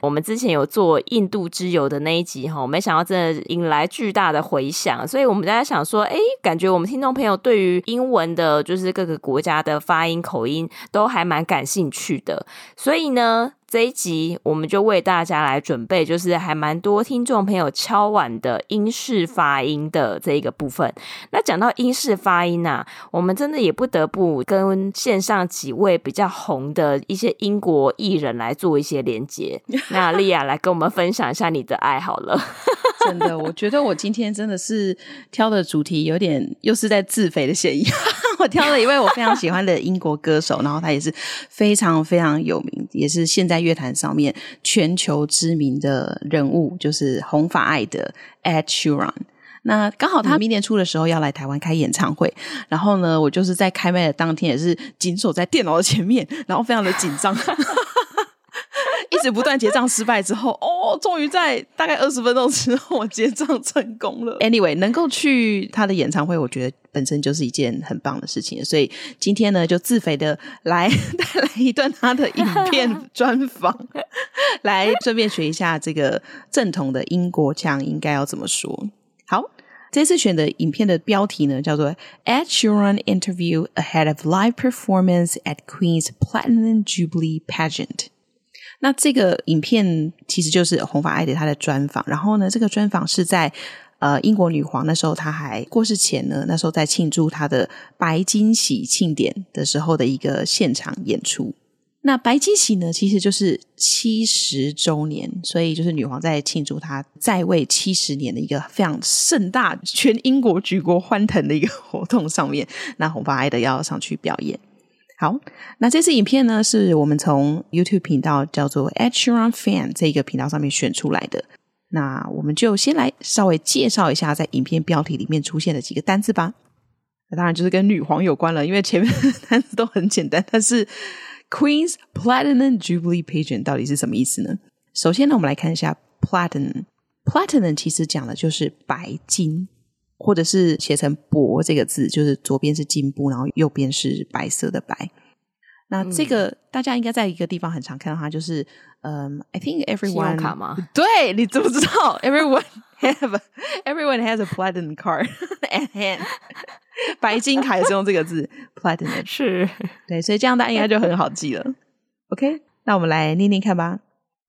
我们之前有做印度之游的那一集哈，没想到真的引来巨大的回响，所以我们大家想说，哎，感觉我们听众朋友对于英文的，就是各个国家的发音口音都还蛮感兴趣的，所以呢。这一集我们就为大家来准备，就是还蛮多听众朋友敲碗的英式发音的这一个部分。那讲到英式发音啊，我们真的也不得不跟线上几位比较红的一些英国艺人来做一些连接。那莉亚来跟我们分享一下你的爱好了。真的，我觉得我今天真的是挑的主题有点又是在自肥的嫌疑。我挑了一位我非常喜欢的英国歌手，然后他也是非常非常有名，也是现在乐坛上面全球知名的人物，就是红发爱的 Ed Sheeran。那刚好他明年初的时候要来台湾开演唱会，然后呢，我就是在开麦的当天也是紧守在电脑的前面，然后非常的紧张。一直不断结账失败之后，哦，终于在大概二十分钟之后我结账成功了。Anyway，能够去他的演唱会，我觉得本身就是一件很棒的事情。所以今天呢，就自肥的来 带来一段他的影片 专访，来顺便学一下这个正统的英国腔应该要怎么说。好，这次选的影片的标题呢，叫做 Ed Sheeran Interview Ahead of Live Performance at Queen's Platinum Jubilee Pageant。那这个影片其实就是红发爱德他的专访，然后呢，这个专访是在呃英国女皇那时候她还过世前呢，那时候在庆祝她的白金禧庆典的时候的一个现场演出。那白金禧呢，其实就是七十周年，所以就是女皇在庆祝她在位七十年的一个非常盛大、全英国举国欢腾的一个活动上面，那红发爱德要上去表演。好，那这次影片呢，是我们从 YouTube 频道叫做 Ed Sheeran Fan 这个频道上面选出来的。那我们就先来稍微介绍一下在影片标题里面出现的几个单字吧。那当然就是跟女皇有关了，因为前面 的单词都很简单。但是 Queen's Platinum Jubilee Pageant 到底是什么意思呢？首先呢，我们来看一下 Platinum。Platinum 其实讲的就是白金。或者是写成“铂”这个字，就是左边是金布，然后右边是白色的白。那这个、嗯、大家应该在一个地方很常看到它，就是嗯、um,，I think everyone 卡吗？对，你知不知道？Everyone have everyone has a platinum card at hand。白金卡也是用这个字 platinum，是对，所以这样大家应该就很好记了。OK，那我们来念念看吧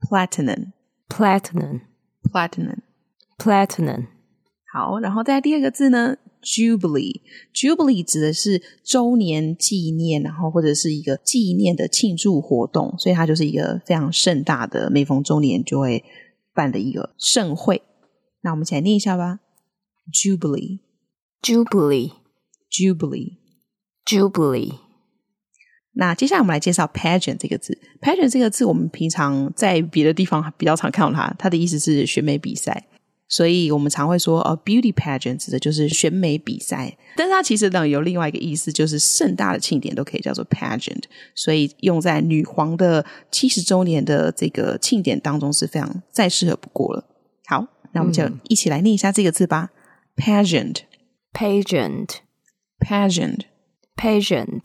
：platinum，platinum，platinum。好，然后再第二个字呢，Jubilee，Jubilee 指的是周年纪念，然后或者是一个纪念的庆祝活动，所以它就是一个非常盛大的，每逢周年就会办的一个盛会。那我们一起来念一下吧，Jubilee，Jubilee，Jubilee，Jubilee。那接下来我们来介绍 pageant 这个字，pageant 这个字我们平常在别的地方比较常看到它，它的意思是选美比赛。所以我们常会说，哦，beauty pageant 指的就是选美比赛，但是它其实呢有另外一个意思，就是盛大的庆典都可以叫做 pageant，所以用在女皇的七十周年的这个庆典当中是非常再适合不过了。好，那我们就一起来念一下这个字吧，pageant，pageant，pageant，pageant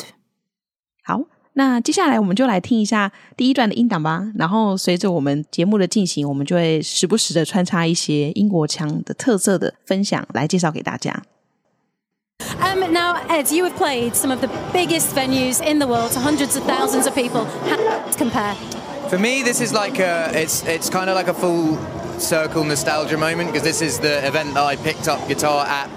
好。那接下来我们就来听一下第一段的音档吧。然后随着我们节目的进行，我们就会时不时的穿插一些英国腔的特色的分享来介绍给大家。Um, now, Ed, you have played some of the biggest venues in the world to hundreds of thousands of people. How does compare? For me, this is like a, it's it's kind of like a full circle nostalgia moment because this is the event that I picked up guitar at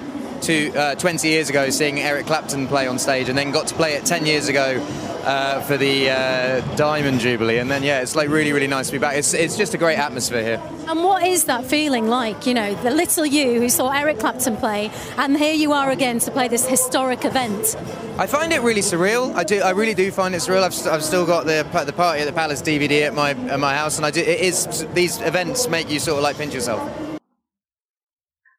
two, uh, 20 years ago, seeing Eric Clapton play on stage, and then got to play it 10 years ago uh, for the uh, Diamond Jubilee, and then yeah, it's like really really nice to be back. It's it's just a great atmosphere here. And what is that feeling like? You know, the little you who saw Eric Clapton play, and here you are again to play this historic event. I find it really surreal. I do. I really do find it surreal. I've, st- I've still got the the party at the Palace DVD at my at my house, and I do. It is these events make you sort of like pinch yourself.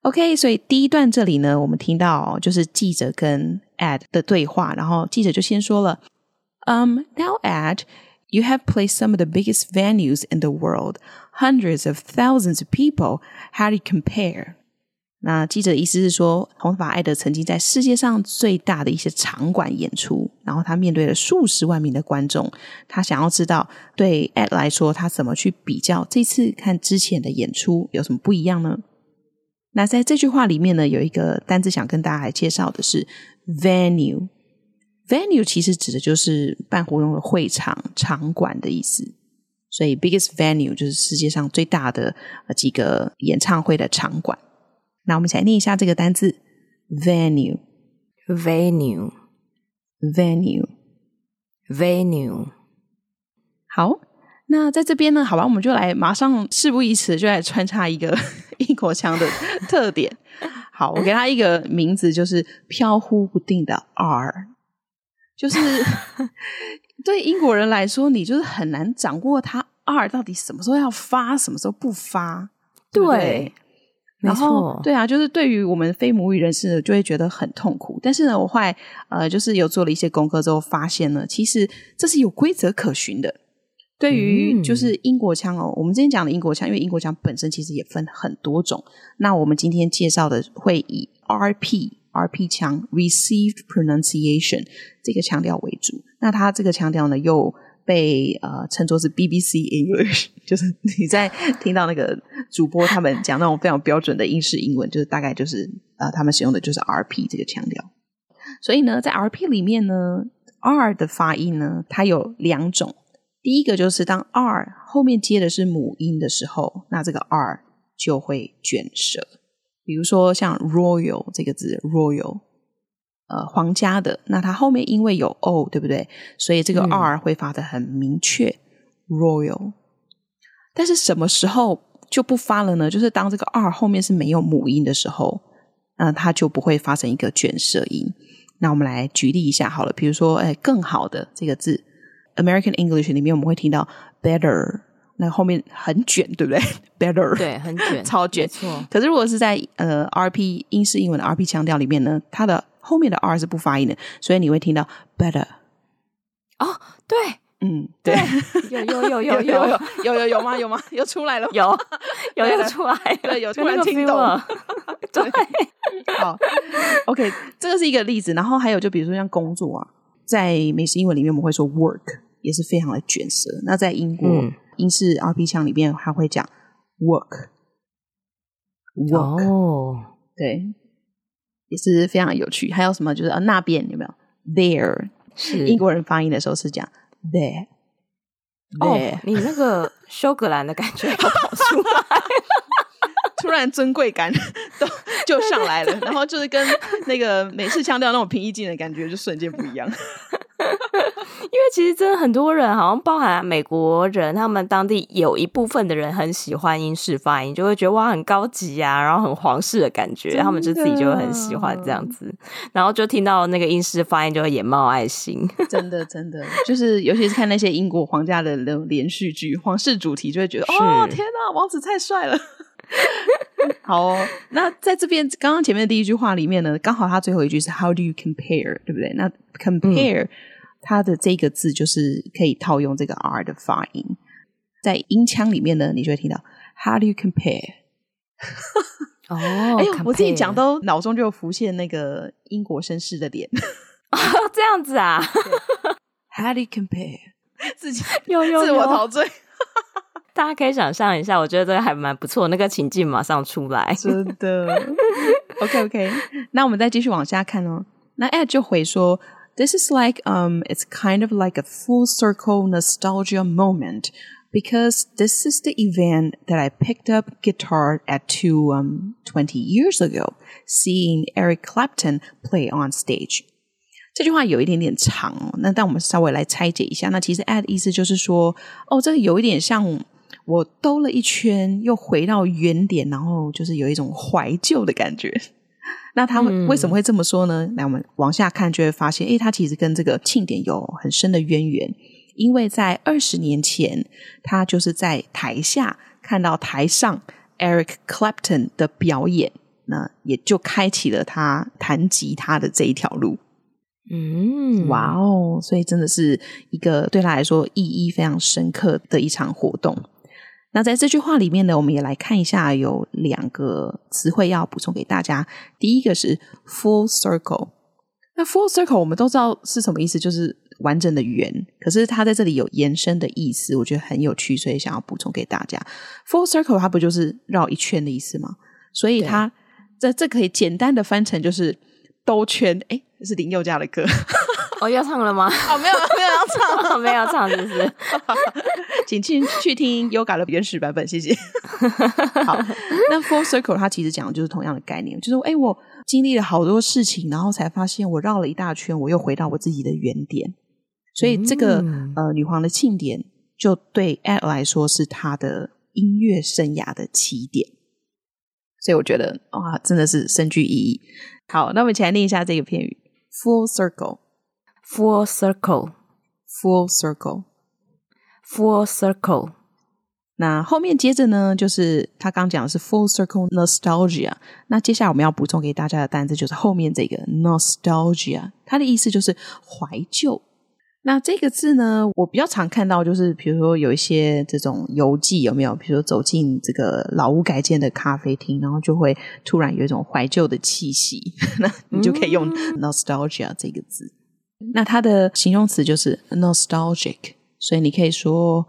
OK，所以第一段这里呢，我们听到就是记者跟 Ed 的对话，然后记者就先说了，Um, now Ed, you have played some of the biggest venues in the world, hundreds of thousands of people. How do you compare? 那记者的意思是说，红发艾德曾经在世界上最大的一些场馆演出，然后他面对了数十万名的观众。他想要知道，对 Ed 来说，他怎么去比较这次看之前的演出有什么不一样呢？那在这句话里面呢，有一个单字想跟大家来介绍的是 venue。venue 其实指的就是办活动的会场、场馆的意思。所以 biggest venue 就是世界上最大的几个演唱会的场馆。那我们一起来念一下这个单字 venue，venue，venue。好，那在这边呢，好吧，我们就来马上事不宜迟，就来穿插一个。英国腔的 特点，好，我给他一个名字，就是飘忽不定的 R，就是 对英国人来说，你就是很难掌握他 R 到底什么时候要发，什么时候不发，对，对，然后对啊，就是对于我们非母语人士呢，就会觉得很痛苦。但是呢，我后来呃，就是有做了一些功课之后，发现呢，其实这是有规则可循的。对于就是英国腔哦，我们之前讲的英国腔，因为英国腔本身其实也分很多种。那我们今天介绍的会以 RP RP 腔 Received Pronunciation 这个腔调为主。那它这个腔调呢，又被呃称作是 BBC English，就是你在听到那个主播他们讲那种非常标准的英式英文，就是大概就是呃他们使用的就是 RP 这个腔调。所以呢，在 RP 里面呢，R 的发音呢，它有两种。第一个就是当 R 后面接的是母音的时候，那这个 R 就会卷舌。比如说像 Royal 这个字，Royal，呃，皇家的，那它后面因为有 O，对不对？所以这个 R 会发的很明确，嗯，Royal。但是什么时候就不发了呢？就是当这个 R 后面是没有母音的时候，那它就不会发成一个卷舌音。那我们来举例一下好了，比如说，哎，更好的这个字。American English 里面我们会听到 better，那后面很卷，对不对？better，对，很卷，超卷。错。可是如果是在呃 RP 英式英文的 RP 腔调里面呢，它的后面的 R 是不发音的，所以你会听到 better。哦，对，嗯，对，有有有有有有有有有吗？有吗？又出来了，有有有出来，对，有突然听懂了，对。好，OK，这个是一个例子，然后还有就比如说像工作啊，在美式英文里面我们会说 work。也是非常的卷舌。那在英国、嗯、英式 RP 腔里面，还会讲 work，work，、哦、对，也是非常有趣。还有什么？就是啊，那边有没有 there？是英国人发音的时候是讲 there。哦，你那个休格兰的感觉要跑出来，突然尊贵感 都就上来了，然后就是跟那个美式腔调那种平易近人的感觉就瞬间不一样。因为其实真的很多人，好像包含美国人，他们当地有一部分的人很喜欢英式发音，就会觉得哇很高级啊，然后很皇室的感觉，他们就自己就会很喜欢这样子，然后就听到那个英式发音就会眼冒爱心。真的真的，就是尤其是看那些英国皇家的那种连续剧，皇室主题就会觉得哦天哪，王子太帅了。好哦，那在这边刚刚前面的第一句话里面呢，刚好他最后一句是 How do you compare，对不对？那 compare、嗯。它的这个字就是可以套用这个 R 的发音，在音腔里面呢，你就会听到 How do you compare？哦，哎呦，我自己讲都脑中就浮现那个英国绅士的脸，哦，这样子啊？How do you compare？自己有有有自我陶醉，大家可以想象一下，我觉得这个还蛮不错，那个情境马上出来，真的。OK OK，那我们再继续往下看哦。那 Ed 就回说。This is like, um, it's kind of like a full circle nostalgia moment because this is the event that I picked up guitar at two um twenty years ago, seeing Eric Clapton play on stage。这句话有一点点长哦，那但我们稍微来拆解一下。那其实 at 意思就是说，哦，这个有一点像 我兜了一圈，又回到原点，然后就是有一种怀旧的感觉。那他们为什么会这么说呢？来，我们往下看就会发现，诶，他其实跟这个庆典有很深的渊源。因为在二十年前，他就是在台下看到台上 Eric Clapton 的表演，那也就开启了他弹吉他的这一条路。嗯，哇哦！所以真的是一个对他来说意义非常深刻的一场活动。那在这句话里面呢，我们也来看一下，有两个词汇要补充给大家。第一个是 full circle。那 full circle 我们都知道是什么意思，就是完整的圆。可是它在这里有延伸的意思，我觉得很有趣，所以想要补充给大家。full circle 它不就是绕一圈的意思吗？所以它这这可以简单的翻成就是兜圈。哎这是林宥嘉的歌，哦，要唱了吗？哦，没有，没有要唱，没有唱，是不是？请去去听 Yoga 的原始版本，谢谢。好，那 Full Circle 它其实讲的就是同样的概念，就是哎，我经历了好多事情，然后才发现我绕了一大圈，我又回到我自己的原点。所以这个、嗯、呃，女皇的庆典就对 Ed 来说是她的音乐生涯的起点。所以我觉得哇，真的是深具意义。好，那我们一起来念一下这个片语。Full circle, full circle, full circle, full circle。那后面接着呢，就是他刚讲的是 full circle nostalgia。那接下来我们要补充给大家的单词就是后面这个 nostalgia，它的意思就是怀旧。那这个字呢，我比较常看到，就是比如说有一些这种游记有没有？比如说走进这个老屋改建的咖啡厅，然后就会突然有一种怀旧的气息，那你就可以用 nostalgia 这个字。嗯、那它的形容词就是 nostalgic，所以你可以说，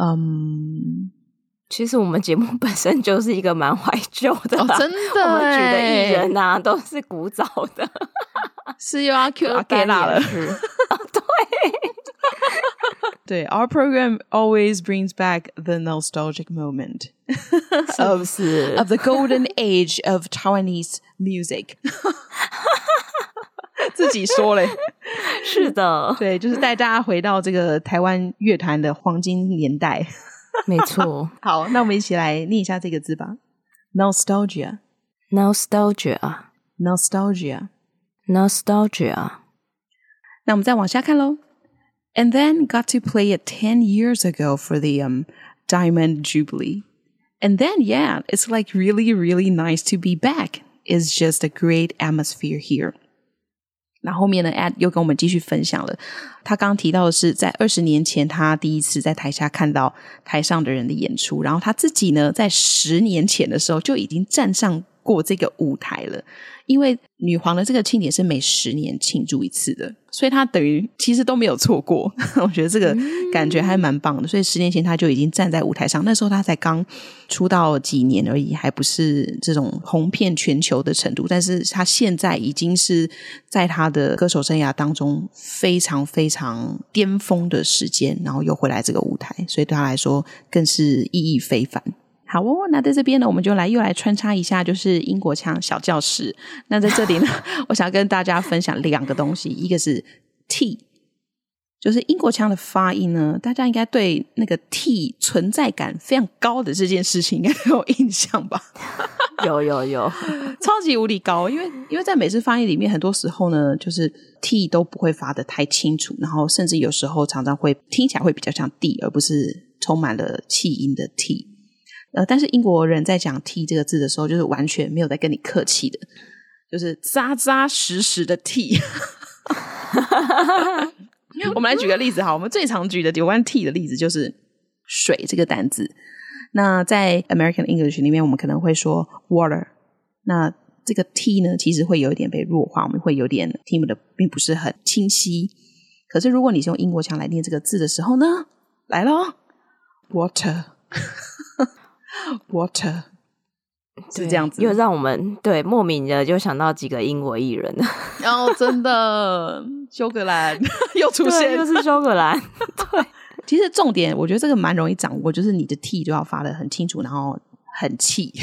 嗯，其实我们节目本身就是一个蛮怀旧的、哦，真的，我们举的艺人啊都是古早的，是又要 Q 阿 K 啦了。对，Our program always brings back the nostalgic moment of of the golden age of Taiwanese music。自己说嘞， 是的，对，就是带大家回到这个台湾乐坛的黄金年代。没错，好，那我们一起来念一下这个字吧：nostalgia，nostalgia，nostalgia，nostalgia。那我们再往下看喽。And then got to play it 10 years ago for the um, Diamond Jubilee. And then, yeah, it's like really, really nice to be back. It's just a great atmosphere here. 那后面呢，Ad 又跟我们继续分享了。他刚刚提到的是，在二十年前，他第一次在台下看到台上的人的演出，然后他自己呢，在十年前的时候就已经站上过这个舞台了。因为女皇的这个庆典是每十年庆祝一次的，所以她等于其实都没有错过。我觉得这个感觉还蛮棒的。所以十年前她就已经站在舞台上，那时候她才刚出道几年而已，还不是这种红遍全球的程度。但是她现在已经是在她的歌手生涯当中非常非常巅峰的时间，然后又回来这个舞台，所以对她来说更是意义非凡。好哦，那在这边呢，我们就来又来穿插一下，就是英国腔小教室。那在这里呢，我想跟大家分享两个东西，一个是 T，就是英国腔的发音呢，大家应该对那个 T 存在感非常高的这件事情应该都有印象吧？有 有有，超级无敌高，因为因为在美式发音里面，很多时候呢，就是 T 都不会发的太清楚，然后甚至有时候常常会听起来会比较像 D，而不是充满了气音的 T。呃，但是英国人在讲 T 这个字的时候，就是完全没有在跟你客气的，就是扎扎实实的 T。我们来举个例子哈，我们最常举的有关 T 的例子就是水这个单字。那在 American English 里面，我们可能会说 water。那这个 T 呢，其实会有一点被弱化，我们会有点听不的并不是很清晰。可是如果你是用英国腔来念这个字的时候呢，来咯 water。Water 是这样子，又让我们对莫名的就想到几个英国艺人，然后、哦、真的 休格兰又出现，又是休格兰，对，其实重点，我觉得这个蛮容易掌握，就是你的 T 就要发的很清楚，然后很气，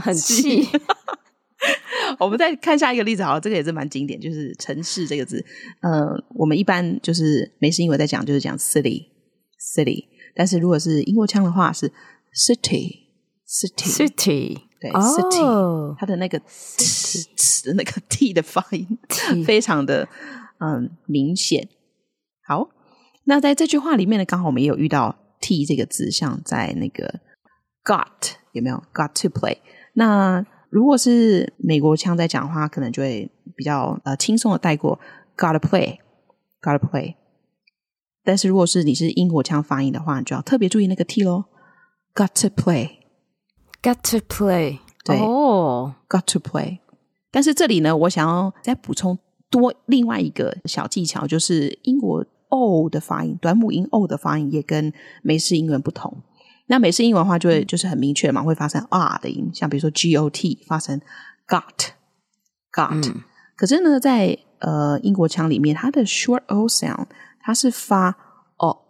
很气。我们再看下一个例子，好了，这个也是蛮经典，就是城市这个字。呃，我们一般就是美式英文在讲，就是讲 city，city。但是如果是英国腔的话，是 city，city，city。对、oh,，city，它的那个 t 的那个 t 的发音非常的嗯明显。好，那在这句话里面呢，刚好我们也有遇到 t 这个字，像在那个 got 有没有 got to play？那如果是美国腔在讲话，可能就会比较呃轻松的带过 got to play，got to play。但是如果是你是英国腔发音的话，你就要特别注意那个 t 咯 got to play，got to play，对哦、oh.，got to play。但是这里呢，我想要再补充多另外一个小技巧，就是英国 o 的发音，短母音 o 的发音也跟美式英文不同。那美式英文的话，就会就是很明确嘛，会发生 r 的音，像比如说 g o t 发成 got got、嗯。可是呢，在呃英国腔里面，它的 short o sound 它是发 o，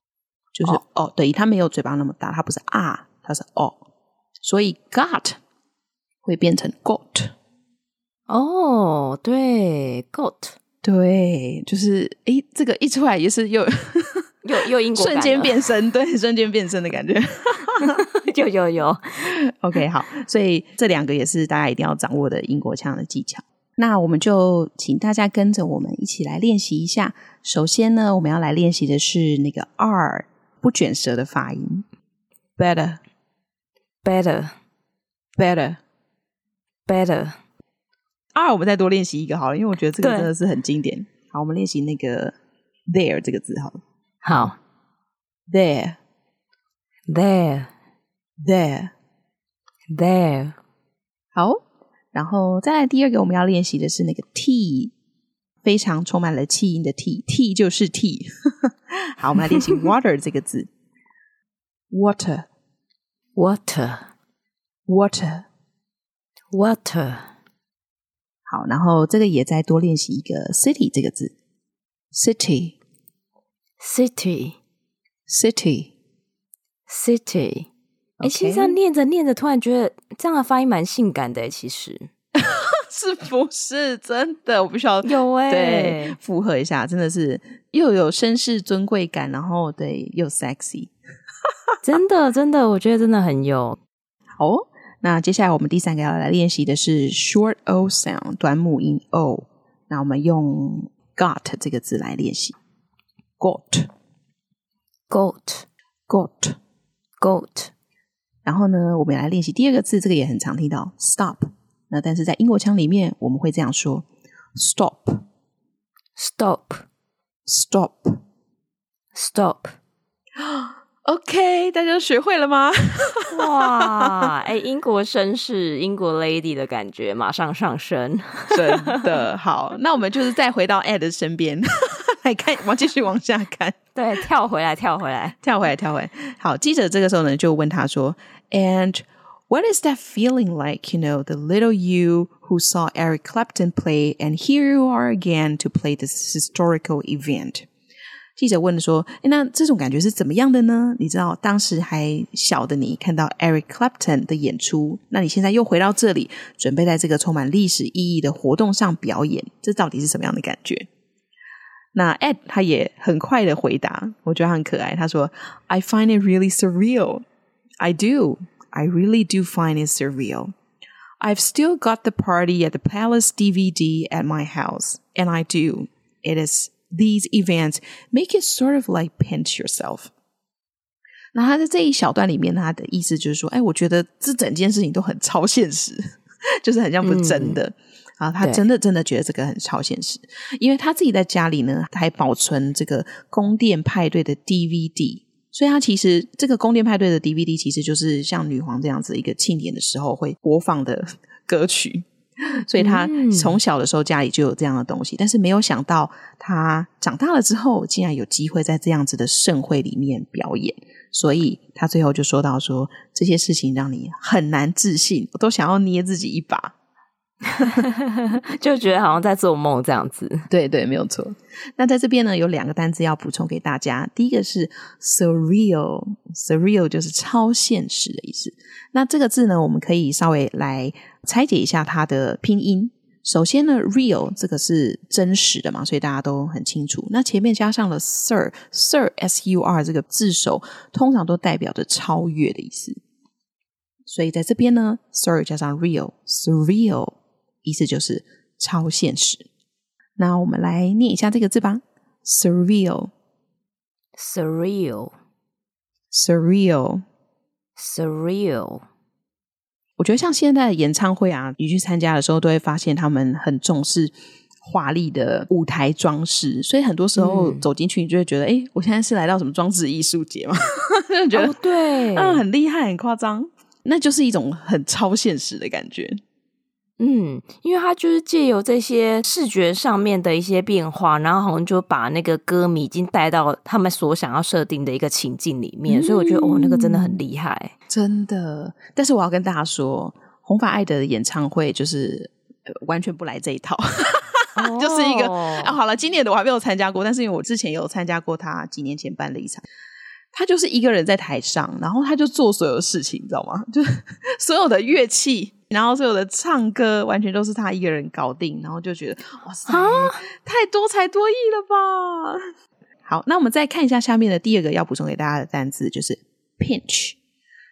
就是哦，哦，对，它没有嘴巴那么大，它不是 r，它是 o，所以 got 会变成 got。哦，对，got，对，就是诶，这个一出来也是又。又又英国瞬间变身，对，瞬间变身的感觉，有有有。OK，好，所以这两个也是大家一定要掌握的英国腔的技巧。那我们就请大家跟着我们一起来练习一下。首先呢，我们要来练习的是那个 R 不卷舌的发音，better，better，better，better。R 我们再多练习一个好了，因为我觉得这个真的是很经典。好，我们练习那个 there 这个字好了。好，there，there，there，there。好，然后再来第二个，我们要练习的是那个 t，非常充满了气音的 t，t 就是 t。好，我们来练习 water 这个字，water，water，water，water。好，然后这个也再多练习一个 city 这个字，city。City, city, city。哎，其实这样念着念着，突然觉得这样的发音蛮性感的。其实 是不是真的？我必须要有哎，对，附和一下，真的是又有绅士尊贵感，然后对又 sexy。真的，真的，我觉得真的很有。好，那接下来我们第三个要来练习的是 short o sound 短母音 o。那我们用 got 这个字来练习。Got, got, got, got。然后呢，我们来练习第二个字，这个也很常听到，stop。那但是在英国腔里面，我们会这样说：stop, stop, stop, stop。OK，大家都学会了吗？哇，哎，英国绅士、英国 lady 的感觉马上上升，真的好。那我们就是再回到 Ed 的身边。来看，我继续往下看。对，跳回来，跳回来，跳回来，跳回来。好，记者这个时候呢，就问他说：“And what is that feeling like? You know, the little you who saw Eric Clapton play, and here you are again to play this historical event.” 记者问说：“诶，那这种感觉是怎么样的呢？你知道，当时还小的你看到 Eric Clapton 的演出，那你现在又回到这里，准备在这个充满历史意义的活动上表演，这到底是什么样的感觉？”那 Ed 他也很快的回答，我觉得很可爱。他说：“I find it really surreal. I do. I really do find it surreal. I've still got the party at the Palace DVD at my house, and I do. It is these events make it sort of like pinch yourself.” 那他在这一小段里面，他的意思就是说：“哎，我觉得这整件事情都很超现实，就是很像不是真的。嗯”啊，他真的真的觉得这个很超现实，因为他自己在家里呢，他还保存这个宫殿派对的 DVD，所以他其实这个宫殿派对的 DVD 其实就是像女皇这样子一个庆典的时候会播放的歌曲，所以他从小的时候家里就有这样的东西，但是没有想到他长大了之后竟然有机会在这样子的盛会里面表演，所以他最后就说到说，这些事情让你很难自信，我都想要捏自己一把。就觉得好像在做梦这样子。对对，没有错。那在这边呢，有两个单字要补充给大家。第一个是 surreal，surreal 就是超现实的意思。那这个字呢，我们可以稍微来拆解一下它的拼音。首先呢，real 这个是真实的嘛，所以大家都很清楚。那前面加上了 sur，sur s u r 这个字首，通常都代表着超越的意思。所以在这边呢，sur 加上 real，surreal 意思就是超现实。那我们来念一下这个字吧：surreal，surreal，surreal，surreal。我觉得像现在的演唱会啊，你去参加的时候，都会发现他们很重视华丽的舞台装饰，所以很多时候走进去，你就会觉得，哎、嗯，我现在是来到什么装置艺术节吗？就觉得、哦、对，嗯，很厉害，很夸张，那就是一种很超现实的感觉。嗯，因为他就是借由这些视觉上面的一些变化，然后好像就把那个歌迷已经带到他们所想要设定的一个情境里面，嗯、所以我觉得哦，那个真的很厉害，真的。但是我要跟大家说，红发艾德的演唱会就是、呃、完全不来这一套，哦、就是一个 啊。好了，今年的我还没有参加过，但是因为我之前有参加过他几年前办的一场，他就是一个人在台上，然后他就做所有事情，你知道吗？就所有的乐器。然后所有的唱歌完全都是他一个人搞定，然后就觉得哇塞，太多才多艺了吧！好，那我们再看一下下面的第二个要补充给大家的单字，就是 pinch。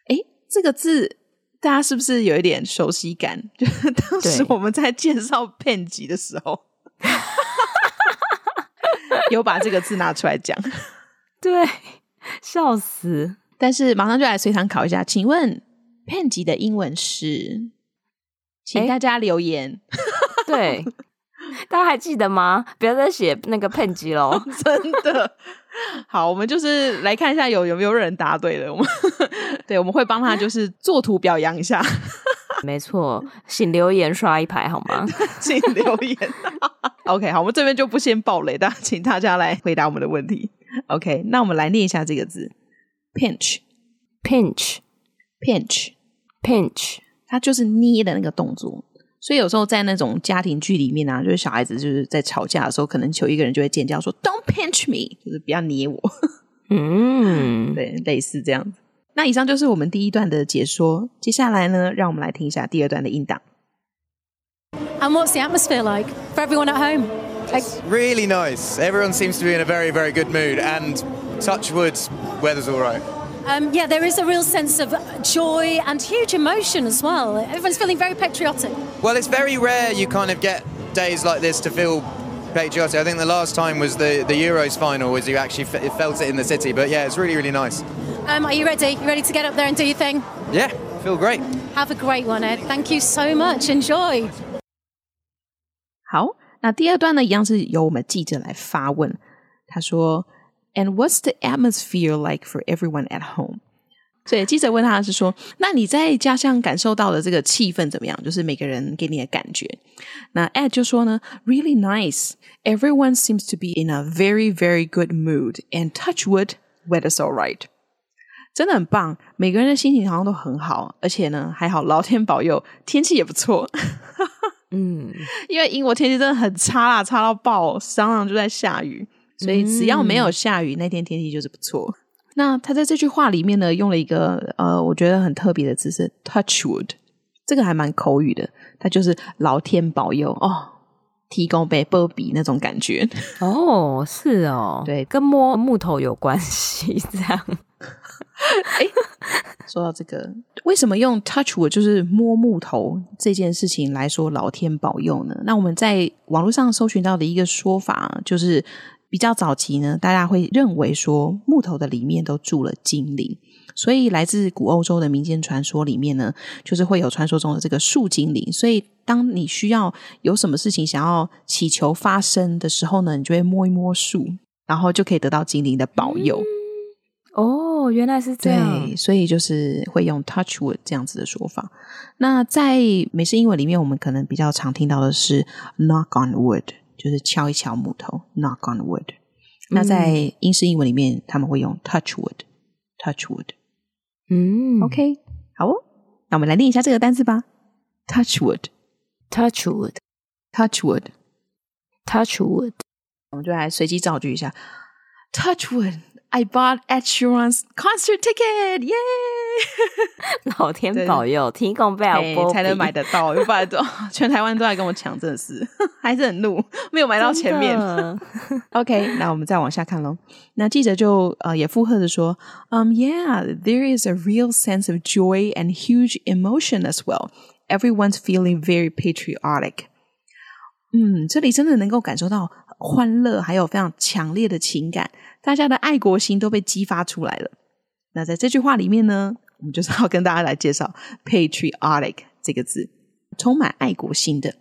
哎，这个字大家是不是有一点熟悉感？就是当时我们在介绍片级的时候，有把这个字拿出来讲。对，笑死！但是马上就来随堂考一下，请问片级的英文是？请大家留言，欸、对，大家还记得吗？不要再写那个片机喽，真的。好，我们就是来看一下有有没有人答对了。我们 对，我们会帮他就是作图表扬一下。没错，请留言刷一排好吗？请留言。OK，好，我们这边就不先爆雷，大家请大家来回答我们的问题。OK，那我们来念一下这个字：pinch，pinch，pinch，pinch。它就是捏的那个动作，所以有时候在那种家庭剧里面啊，就是小孩子就是在吵架的时候，可能求一个人就会尖叫说 “Don't pinch me”，就是不要捏我。嗯，对，类似这样子。那以上就是我们第一段的解说，接下来呢，让我们来听一下第二段的音档。And what's the atmosphere like for everyone at home? It's really nice. Everyone seems to be in a very, very good mood, and touch wood, weather's all right. Um, yeah, there is a real sense of joy and huge emotion as well. Everyone's feeling very patriotic. Well, it's very rare you kind of get days like this to feel patriotic. I think the last time was the, the Euros final, was you actually f- felt it in the city. But yeah, it's really, really nice. Um, are you ready? You ready to get up there and do your thing? Yeah, feel great. Have a great one, Ed. Thank you so much. Enjoy. 好，那第二段呢，一样是由我们记者来发问。他说。And what's the atmosphere like for everyone at home？所以记者问他是说，那你在家乡感受到的这个气氛怎么样？就是每个人给你的感觉。那 Ed 就说呢，Really nice. Everyone seems to be in a very, very good mood. And touch wood, weather's all right. 真的很棒，每个人的心情好像都很好，而且呢还好，老天保佑，天气也不错。 嗯，因为英国天气真的很差啦，差到爆，常常就在下雨。所以只要没有下雨，嗯、那天天气就是不错。那他在这句话里面呢，用了一个呃，我觉得很特别的字是 touch wood，这个还蛮口语的。它就是老天保佑哦，提供被波比那种感觉。哦，是哦，对，跟摸木头有关系，这样。哎，说到这个，为什么用 touch 我就是摸木头这件事情来说老天保佑呢？那我们在网络上搜寻到的一个说法就是。比较早期呢，大家会认为说木头的里面都住了精灵，所以来自古欧洲的民间传说里面呢，就是会有传说中的这个树精灵。所以当你需要有什么事情想要祈求发生的时候呢，你就会摸一摸树，然后就可以得到精灵的保佑。哦，原来是这样。对，所以就是会用 touch wood 这样子的说法。那在美式英文里面，我们可能比较常听到的是 knock on wood。就是敲一敲木头，knock on wood。那在英式英文里面，他们会用 touch wood，touch wood。嗯，OK，好哦。那我们来练一下这个单词吧，touch wood。touch wood，touch wood，touch wood。我们就来随机造句一下，touch wood。I bought Ed Sheeran's concert ticket，耶！老天保佑，提供不了才能买得到，又不然都全台湾都来跟我抢，真的是还是很怒，没有买到前面。 OK，那我们再往下看喽。那记者就呃也附和着说，嗯、um,，Yeah，there is a real sense of joy and huge emotion as well. Everyone's feeling very patriotic. 嗯，这里真的能够感受到 欢乐，还有非常强烈的情感。大家的爱国心都被激发出来了。那在这句话里面呢，我们就是要跟大家来介绍 “patriotic” 这个字，充满爱国心的。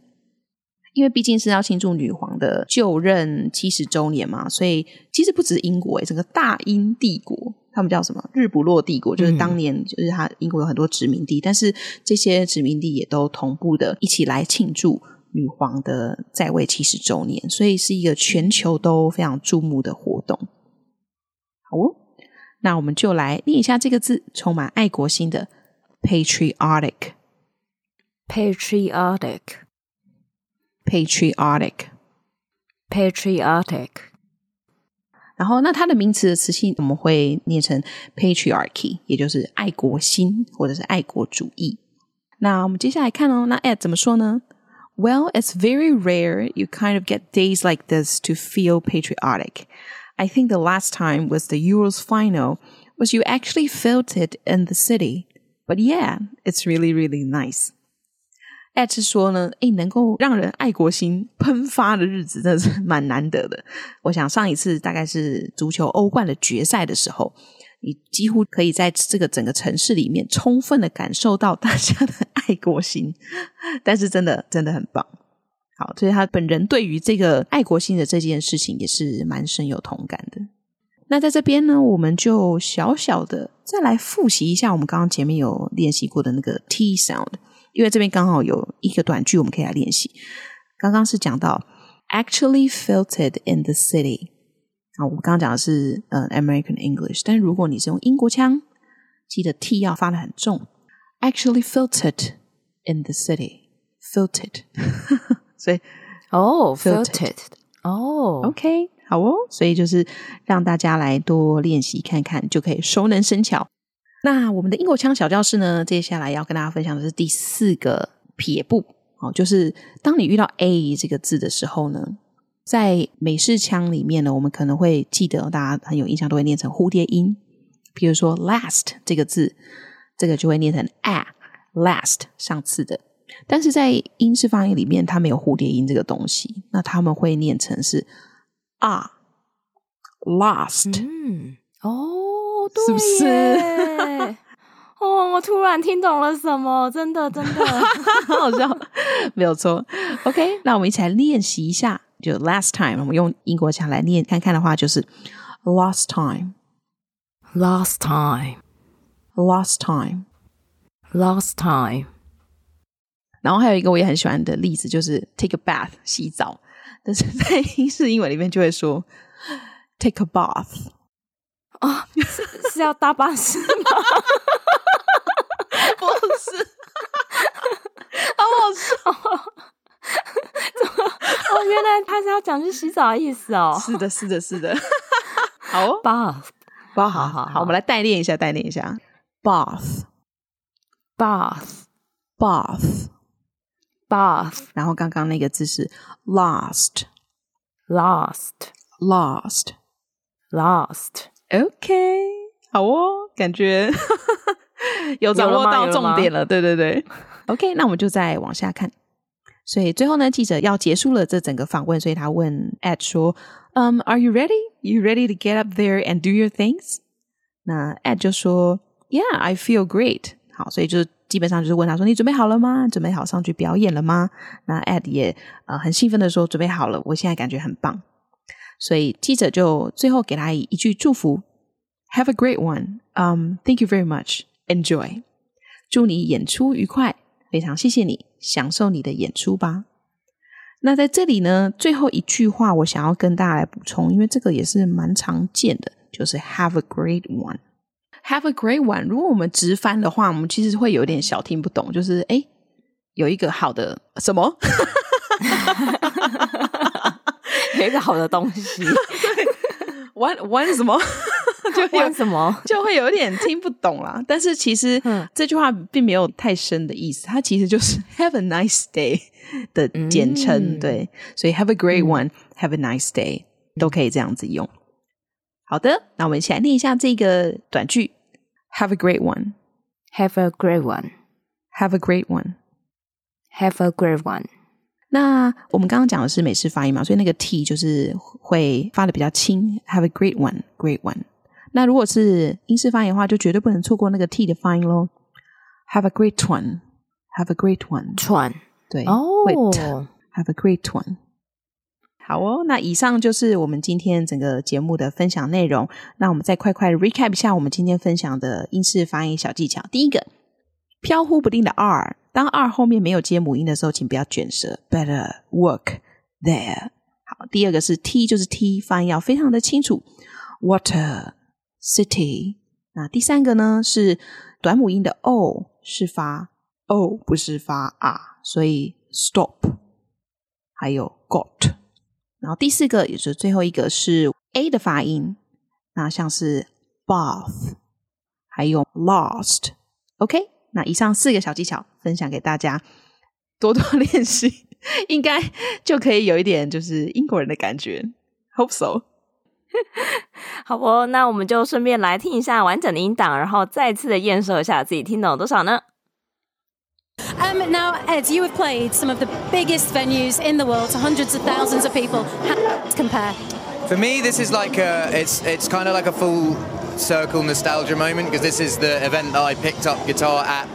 因为毕竟是要庆祝女皇的就任七十周年嘛，所以其实不止英国诶，整个大英帝国，他们叫什么？日不落帝国，就是当年就是他英国有很多殖民地，嗯、但是这些殖民地也都同步的一起来庆祝女皇的在位七十周年，所以是一个全球都非常注目的活动。好哦，那我们就来念一下这个字，充满爱国心的 patriotic。patriotic patriotic patriotic。然后，那它的名词的词性我们会念成 patriarchy，也就是爱国心或者是爱国主义。那我们接下来看哦，那 Ed 怎么说呢 ？Well, it's very rare you kind of get days like this to feel patriotic. I think the last time was the Euros final, was you actually felt it in the city. But yeah, it's really, really nice. Ed 是说呢，诶，能够让人爱国心喷发的日子，真的是蛮难得的。我想上一次大概是足球欧冠的决赛的时候， 你几乎可以在这个整个城市里面充分的感受到大家的 爱国心，但是真的真的很棒。好，所以他本人对于这个爱国心的这件事情也是蛮深有同感的。那在这边呢，我们就小小的再来复习一下我们刚刚前面有练习过的那个 T sound，因为这边刚好有一个短句我们可以来练习。刚刚是讲到 actually felt it in the city，啊，我们刚刚讲的是呃 American English，但如果你是用英国腔，记得 T 要发的很重，actually filtered in the city, filtered。所以哦 filtered，哦，OK，好哦，所以就是让大家来多练习看看，就可以熟能生巧。那我们的英国腔小教室呢，接下来要跟大家分享的是第四个撇步。哦，就是当你遇到 a 这个字的时候呢，在美式腔里面呢，我们可能会记得大家很有印象，都会念成蝴蝶音，比如说 last 这个字，这个就会念成 a，last 上次的。但是在英式发音里面，它没有蝴蝶音这个东西，那他们会念成是啊，last，嗯，哦，对是不是？哦，我突然听懂了什么，真的，真的，好 好笑，没有错。OK，那我们一起来练习一下，就 last time，我们用英国腔来念看看的话，就是 last time，last time，last time，last time。然后还有一个我也很喜欢的例子，就是 take a bath 洗澡，但是在英式英文里面就会说 take a bath 啊、哦，是是要搭巴士吗？不是，好好笑，原来他是要讲去洗澡的意思哦。是的，是的，是的。好，bath，bath，好好好，我们来代练一下，代练一下，bath，bath，bath。bath，然后刚刚那个字是 lost，lost，lost。OK，好哦，感觉 有掌握到重点了。对对对，OK，那我们就再往下看。所以最后呢，记者要结束了这整个访问，所以他问 Ed 说：“、um,，Are you ready? You ready to get up there and do your things？” 那 Ed 就说：“Yeah, I feel great。”好，所以就。基本上就是问他说：“你准备好了吗？准备好上去表演了吗？”那 Ed 也呃很兴奋的说：“准备好了，我现在感觉很棒。”所以记者就最后给他一句祝福：“Have a great one. Um, thank you very much. Enjoy. 祝你演出愉快，非常谢谢你，享受你的演出吧。”那在这里呢，最后一句话我想要跟大家来补充，因为这个也是蛮常见的，就是 “Have a great one.” Have a great one。如果我们直翻的话，我们其实会有点小听不懂，就是诶，有一个好的什么？有一个好的东西。玩玩什么？就玩什么？就会有点听不懂啦。但是其实这句话并没有太深的意思，它其实就是 “Have a nice day” 的简称。嗯、对，所以 “Have a great one”，“Have、嗯、a nice day” 都可以这样子用。好的，那我们一起来念一下这个短句：“Have a great one”，“Have a great one”，“Have a great one”，“Have a great one”。那我们刚刚讲的是美式发音嘛，所以那个 t 就是会发的比较轻。Have a great one，great one。那如果是英式发音的话，就绝对不能错过那个 t 的发音喽。Have a great one，Have a great one。船对哦，Have a great one。好哦，那以上就是我们今天整个节目的分享内容。那我们再快快 recap 一下我们今天分享的英式发音小技巧。第一个，飘忽不定的 r。当 r 后面没有接母音的时候，请不要卷舌。Better work there。好，第二个是 t，就是 t，发音要非常的清楚。Water city。那第三个呢是短母音的 o 是发 o，不是发 r，所以 stop。还有 got。然后第四个也是最后一个是 a 的发音，那像是 bath，还有 lost。OK。那以上四个小技巧分享给大家，多多练习，应该就可以有一点就是英国人的感觉。Hope so。好哦，那我们就顺便来听一下完整的音档，然后再次的验收一下自己听懂多少呢？Um, now, Ed, you have played some of the biggest venues in the world to hundreds of thousands of people. How does compare? For me, this is like a, it's it's kind of like a full circle nostalgia moment because this is the event that I picked up guitar at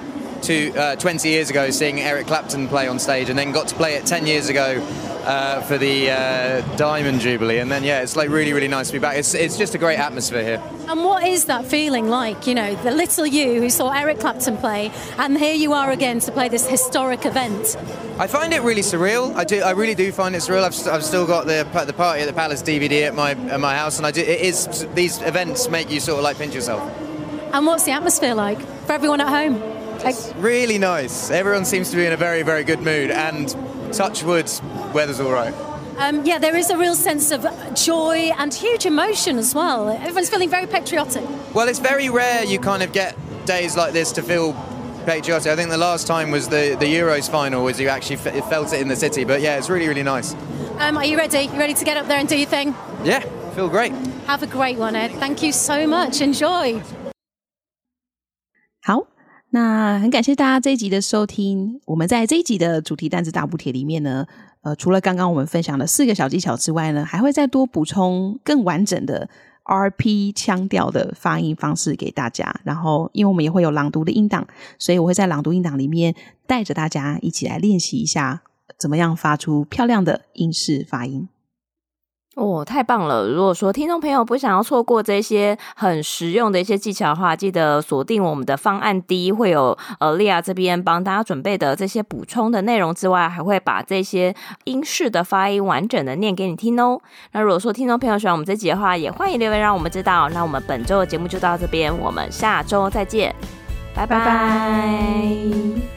two, uh, 20 years ago, seeing Eric Clapton play on stage, and then got to play it 10 years ago uh, for the uh, Diamond Jubilee. And then, yeah, it's like really, really nice to be back. It's, it's just a great atmosphere here. And what is that feeling like? You know, the little you who saw Eric Clapton play, and here you are again to play this historic event. I find it really surreal. I do. I really do find it surreal. I've, I've still got the the party at the Palace DVD at my at my house, and I do. It is these events make you sort of like pinch yourself. And what's the atmosphere like for everyone at home? It's really nice. Everyone seems to be in a very very good mood, and touch wood, weather's all right. Um, yeah, there is a real sense of joy and huge emotion as well. Everyone's feeling very patriotic. Well, it's very rare you kind of get days like this to feel patriotic. I think the last time was the, the Euros final, was you actually f- felt it in the city. But yeah, it's really, really nice. Um, are you ready? You ready to get up there and do your thing? Yeah, feel great. Have a great one, Ed. Thank you so much. Enjoy. 那很感谢大家这一集的收听。我们在这一集的主题单字大补帖里面呢，呃，除了刚刚我们分享的四个小技巧之外呢，还会再多补充更完整的。RP 腔调的发音方式给大家，然后因为我们也会有朗读的音档，所以我会在朗读音档里面带着大家一起来练习一下，怎么样发出漂亮的英式发音。哦，太棒了！如果说听众朋友不想要错过这些很实用的一些技巧的话，记得锁定我们的方案 D，会有呃莉亚这边帮大家准备的这些补充的内容之外，还会把这些英式的发音完整的念给你听哦。那如果说听众朋友喜欢我们这集的话，也欢迎留言让我们知道。那我们本周的节目就到这边，我们下周再见，拜拜。拜拜。